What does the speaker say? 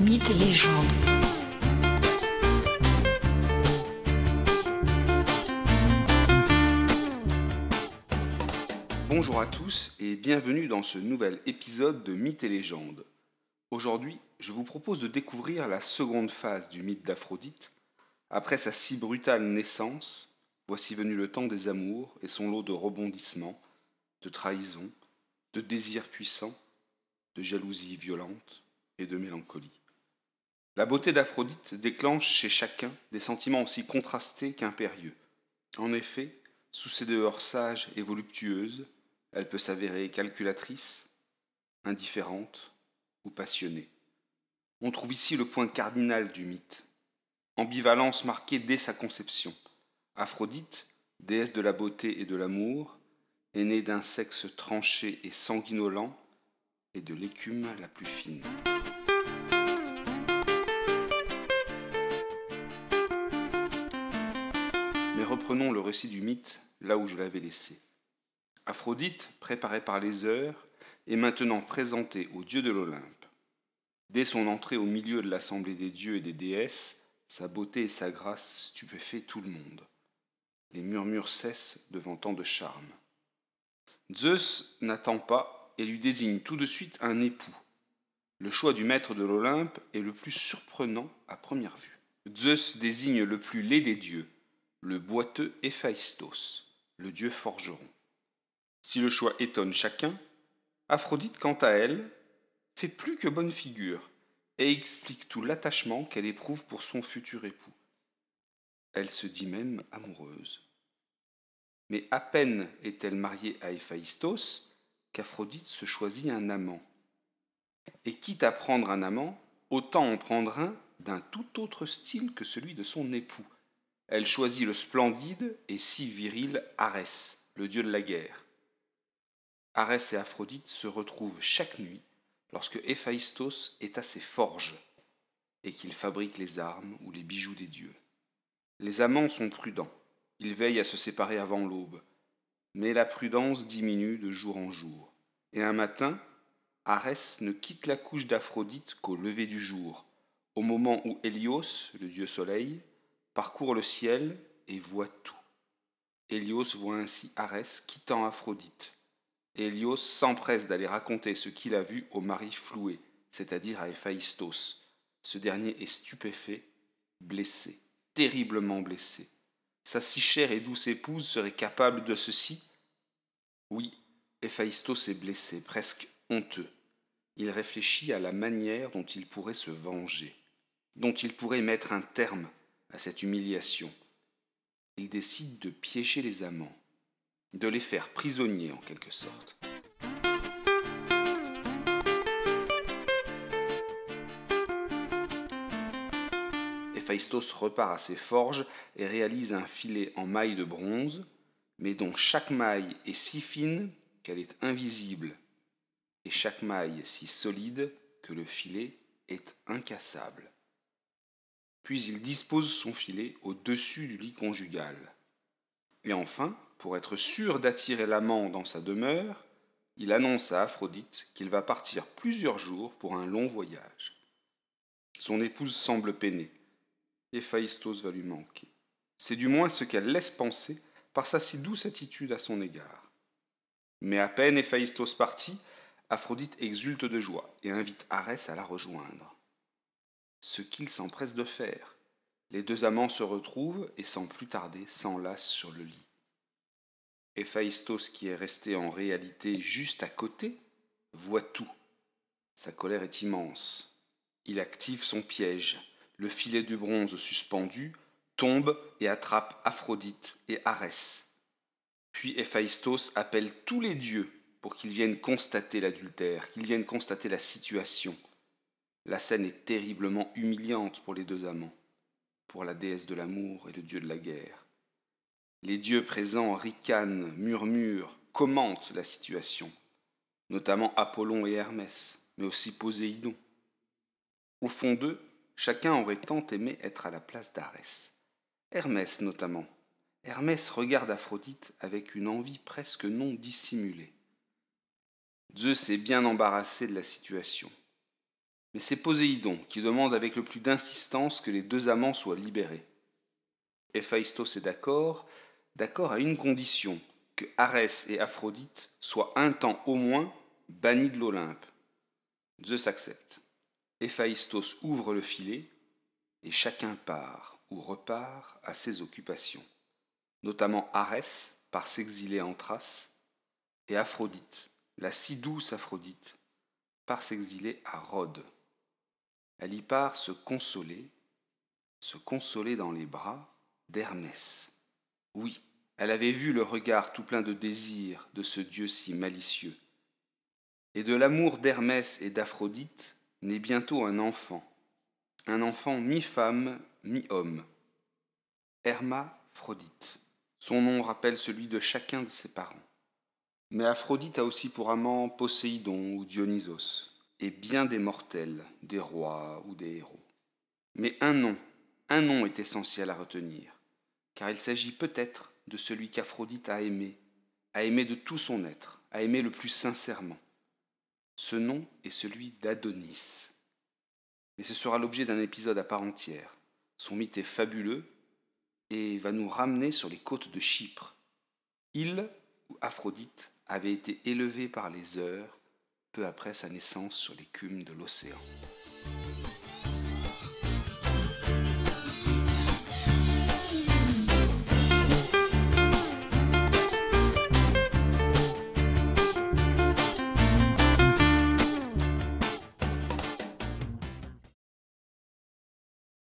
Mythes et légendes. Bonjour à tous et bienvenue dans ce nouvel épisode de Mythes et légendes. Aujourd'hui, je vous propose de découvrir la seconde phase du mythe d'Aphrodite. Après sa si brutale naissance, voici venu le temps des amours et son lot de rebondissements, de trahisons, de désirs puissants, de jalousie violente et de mélancolie. La beauté d'Aphrodite déclenche chez chacun des sentiments aussi contrastés qu'impérieux. En effet, sous ses dehors sages et voluptueuses, elle peut s'avérer calculatrice, indifférente ou passionnée. On trouve ici le point cardinal du mythe. Ambivalence marquée dès sa conception. Aphrodite, déesse de la beauté et de l'amour, est née d'un sexe tranché et sanguinolent et de l'écume la plus fine. Mais reprenons le récit du mythe là où je l'avais laissé. Aphrodite, préparée par les heures, est maintenant présentée au dieu de l'Olympe. Dès son entrée au milieu de l'assemblée des dieux et des déesses, sa beauté et sa grâce stupéfient tout le monde. Les murmures cessent devant tant de charme. Zeus n'attend pas et lui désigne tout de suite un époux. Le choix du maître de l'Olympe est le plus surprenant à première vue. Zeus désigne le plus laid des dieux, le boiteux Héphaïstos, le dieu forgeron. Si le choix étonne chacun, Aphrodite, quant à elle, fait plus que bonne figure et explique tout l'attachement qu'elle éprouve pour son futur époux. Elle se dit même amoureuse. Mais à peine est-elle mariée à Héphaïstos qu'Aphrodite se choisit un amant. Et quitte à prendre un amant, autant en prendre un d'un tout autre style que celui de son époux. Elle choisit le splendide et si viril Arès, le dieu de la guerre. Arès et Aphrodite se retrouvent chaque nuit lorsque Héphaïstos est à ses forges et qu'il fabrique les armes ou les bijoux des dieux. Les amants sont prudents, ils veillent à se séparer avant l'aube, mais la prudence diminue de jour en jour. Et un matin, Arès ne quitte la couche d'Aphrodite qu'au lever du jour, au moment où Hélios, le dieu soleil, parcourt le ciel et voit tout. Hélios voit ainsi Arès quittant Aphrodite. Hélios s'empresse d'aller raconter ce qu'il a vu au mari floué, c'est-à-dire à Héphaïstos. Ce dernier est stupéfait, blessé, terriblement blessé. Sa si chère et douce épouse serait capable de ceci? Oui, Héphaïstos est blessé, presque honteux. Il réfléchit à la manière dont il pourrait se venger, dont il pourrait mettre un terme à cette humiliation. Il décide de piéger les amants, de les faire prisonniers en quelque sorte. Héphaïstos repart à ses forges et réalise un filet en maille de bronze, mais dont chaque maille est si fine qu'elle est invisible, et chaque maille si solide que le filet est incassable. Puis il dispose son filet au-dessus du lit conjugal. Et enfin, pour être sûr d'attirer l'amant dans sa demeure, il annonce à Aphrodite qu'il va partir plusieurs jours pour un long voyage. Son épouse semble peinée. Héphaïstos va lui manquer. C'est du moins ce qu'elle laisse penser par sa si douce attitude à son égard. Mais à peine Héphaïstos parti, Aphrodite exulte de joie et invite Arès à la rejoindre. Ce qu'il s'empresse de faire. Les deux amants se retrouvent et sans plus tarder s'enlacent sur le lit. Héphaïstos, qui est resté en réalité juste à côté, voit tout. Sa colère est immense. Il active son piège. Le filet du bronze suspendu tombe et attrape Aphrodite et Arès. Puis Héphaïstos appelle tous les dieux pour qu'ils viennent constater l'adultère, qu'ils viennent constater la situation. La scène est terriblement humiliante pour les deux amants, pour la déesse de l'amour et le dieu de la guerre. Les dieux présents ricanent, murmurent, commentent la situation, notamment Apollon et Hermès, mais aussi Poséidon. Au fond d'eux, chacun aurait tant aimé être à la place d'Arès. Hermès notamment. Hermès regarde Aphrodite avec une envie presque non dissimulée. Zeus est bien embarrassé de la situation. Mais c'est Poséidon qui demande avec le plus d'insistance que les deux amants soient libérés. Héphaïstos est d'accord, d'accord à une condition, que Arès et Aphrodite soient un temps au moins bannis de l'Olympe. Zeus accepte. Héphaïstos ouvre le filet, et chacun part ou repart à ses occupations, notamment Arès par s'exiler en Thrace, et Aphrodite, la si douce Aphrodite, par s'exiler à Rhodes. Elle y part se consoler, se consoler dans les bras d'Hermès. Oui, elle avait vu le regard tout plein de désir de ce dieu si malicieux. Et de l'amour d'Hermès et d'Aphrodite naît bientôt un enfant, un enfant mi-femme, mi-homme, Hermaphrodite. Son nom rappelle celui de chacun de ses parents. Mais Aphrodite a aussi pour amant Poséidon ou Dionysos, et bien des mortels, des rois ou des héros. Mais un nom, un nom est essentiel à retenir, car il s'agit peut-être de celui qu'Aphrodite a aimé, a aimé de tout son être, a aimé le plus sincèrement. Ce nom est celui d'Adonis. Mais ce sera l'objet d'un épisode à part entière. Son mythe est fabuleux et va nous ramener sur les côtes de Chypre, île où Aphrodite avait été élevée par les heures peu après sa naissance sur l'écume de l'océan.